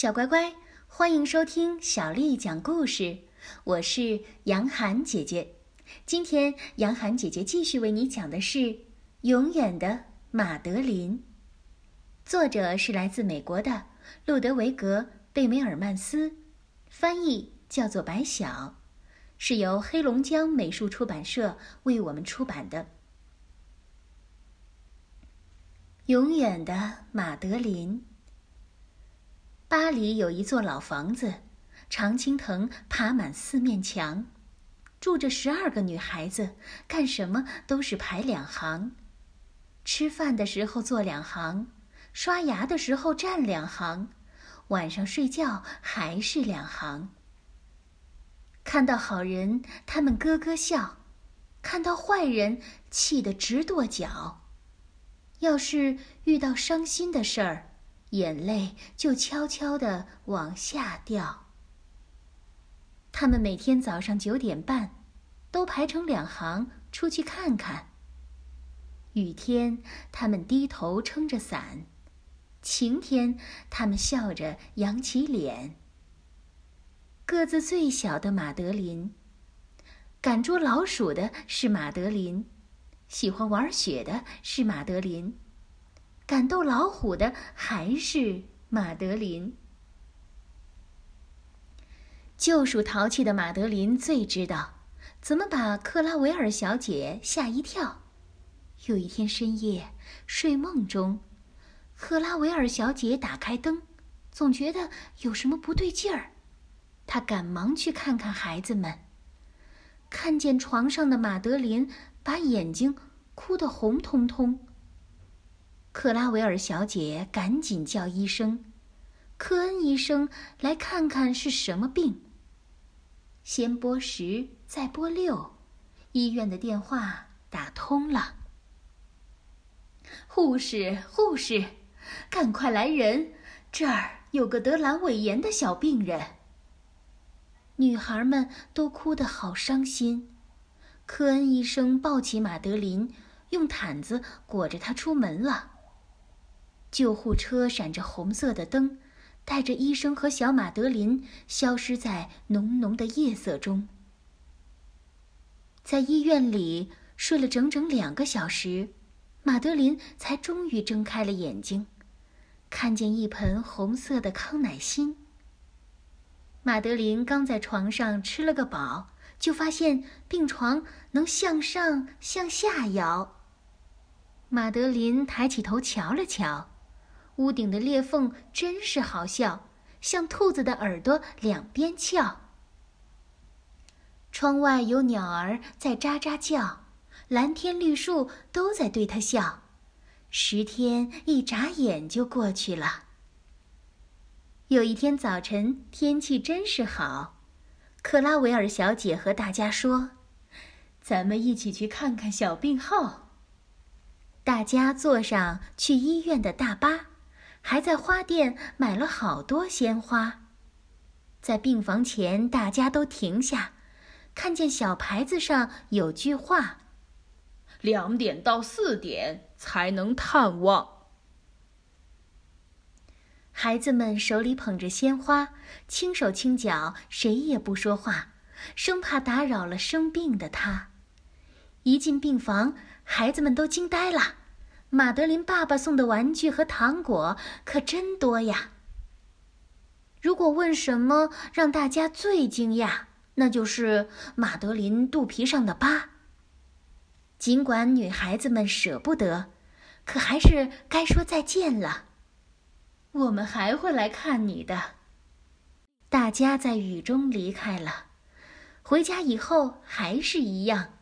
小乖乖，欢迎收听小丽讲故事。我是杨涵姐姐。今天，杨涵姐姐继续为你讲的是《永远的马德琳》，作者是来自美国的路德维格·贝梅尔曼斯，翻译叫做白晓，是由黑龙江美术出版社为我们出版的《永远的马德琳》。巴黎有一座老房子，常青藤爬满四面墙，住着十二个女孩子，干什么都是排两行。吃饭的时候坐两行，刷牙的时候站两行，晚上睡觉还是两行。看到好人，他们咯咯笑；看到坏人，气得直跺脚。要是遇到伤心的事儿，眼泪就悄悄地往下掉。他们每天早上九点半，都排成两行出去看看。雨天，他们低头撑着伞；晴天，他们笑着扬起脸。个子最小的马德琳，赶捉老鼠的是马德琳，喜欢玩雪的是马德琳。敢斗老虎的还是马德琳。旧属淘气的马德琳最知道怎么把克拉维尔小姐吓一跳。有一天深夜，睡梦中，克拉维尔小姐打开灯，总觉得有什么不对劲儿。她赶忙去看看孩子们，看见床上的马德琳把眼睛哭得红彤彤。克拉维尔小姐赶紧叫医生，科恩医生来看看是什么病。先拨十，再拨六，医院的电话打通了。护士，护士，赶快来人！这儿有个得阑尾炎的小病人。女孩们都哭得好伤心。科恩医生抱起马德琳，用毯子裹着她出门了。救护车闪着红色的灯，带着医生和小马德琳消失在浓浓的夜色中。在医院里睡了整整两个小时，马德琳才终于睁开了眼睛，看见一盆红色的康乃馨。马德琳刚在床上吃了个饱，就发现病床能向上向下摇。马德琳抬起头瞧了瞧。屋顶的裂缝真是好笑，像兔子的耳朵两边翘。窗外有鸟儿在喳喳叫，蓝天绿树都在对他笑。十天一眨眼就过去了。有一天早晨，天气真是好，克拉维尔小姐和大家说：“咱们一起去看看小病号。”大家坐上去医院的大巴。还在花店买了好多鲜花，在病房前，大家都停下，看见小牌子上有句话：“两点到四点才能探望。”孩子们手里捧着鲜花，轻手轻脚，谁也不说话，生怕打扰了生病的他。一进病房，孩子们都惊呆了。马德琳爸爸送的玩具和糖果可真多呀。如果问什么让大家最惊讶，那就是马德琳肚皮上的疤。尽管女孩子们舍不得，可还是该说再见了。我们还会来看你的。大家在雨中离开了，回家以后还是一样，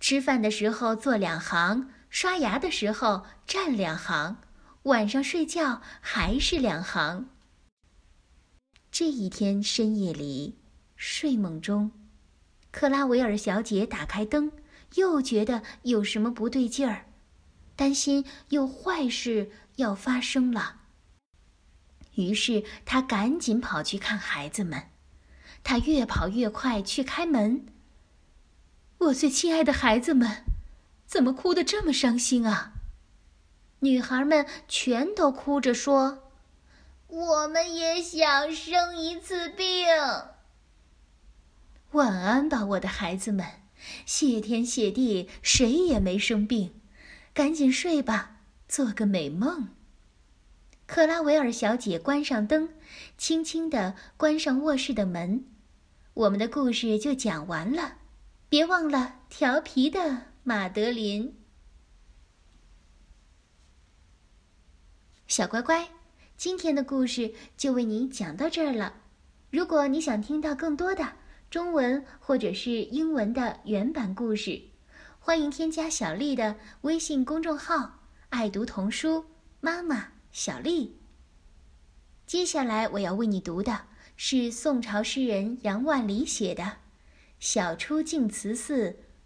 吃饭的时候坐两行。刷牙的时候站两行，晚上睡觉还是两行。这一天深夜里，睡梦中，克拉维尔小姐打开灯，又觉得有什么不对劲儿，担心有坏事要发生了。于是她赶紧跑去看孩子们，她越跑越快去开门。我最亲爱的孩子们。怎么哭得这么伤心啊？女孩们全都哭着说：“我们也想生一次病。晚安吧，我的孩子们，谢天谢地，谁也没生病，赶紧睡吧，做个美梦。克拉维尔小姐关上灯，轻轻地关上卧室的门。我们的故事就讲完了，别忘了调皮的马德琳。小乖乖，今天的故事就为你讲到这儿了。如果你想听到更多的中文或者是英文的原版故事，欢迎添加小丽的微信公众号“爱读童书妈妈小丽”。接下来我要为你读的是宋朝诗人杨万里写的《晓出净慈寺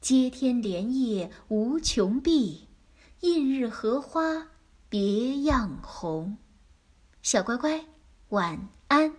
接天莲叶无穷碧，映日荷花。别样红，小乖乖，晚安。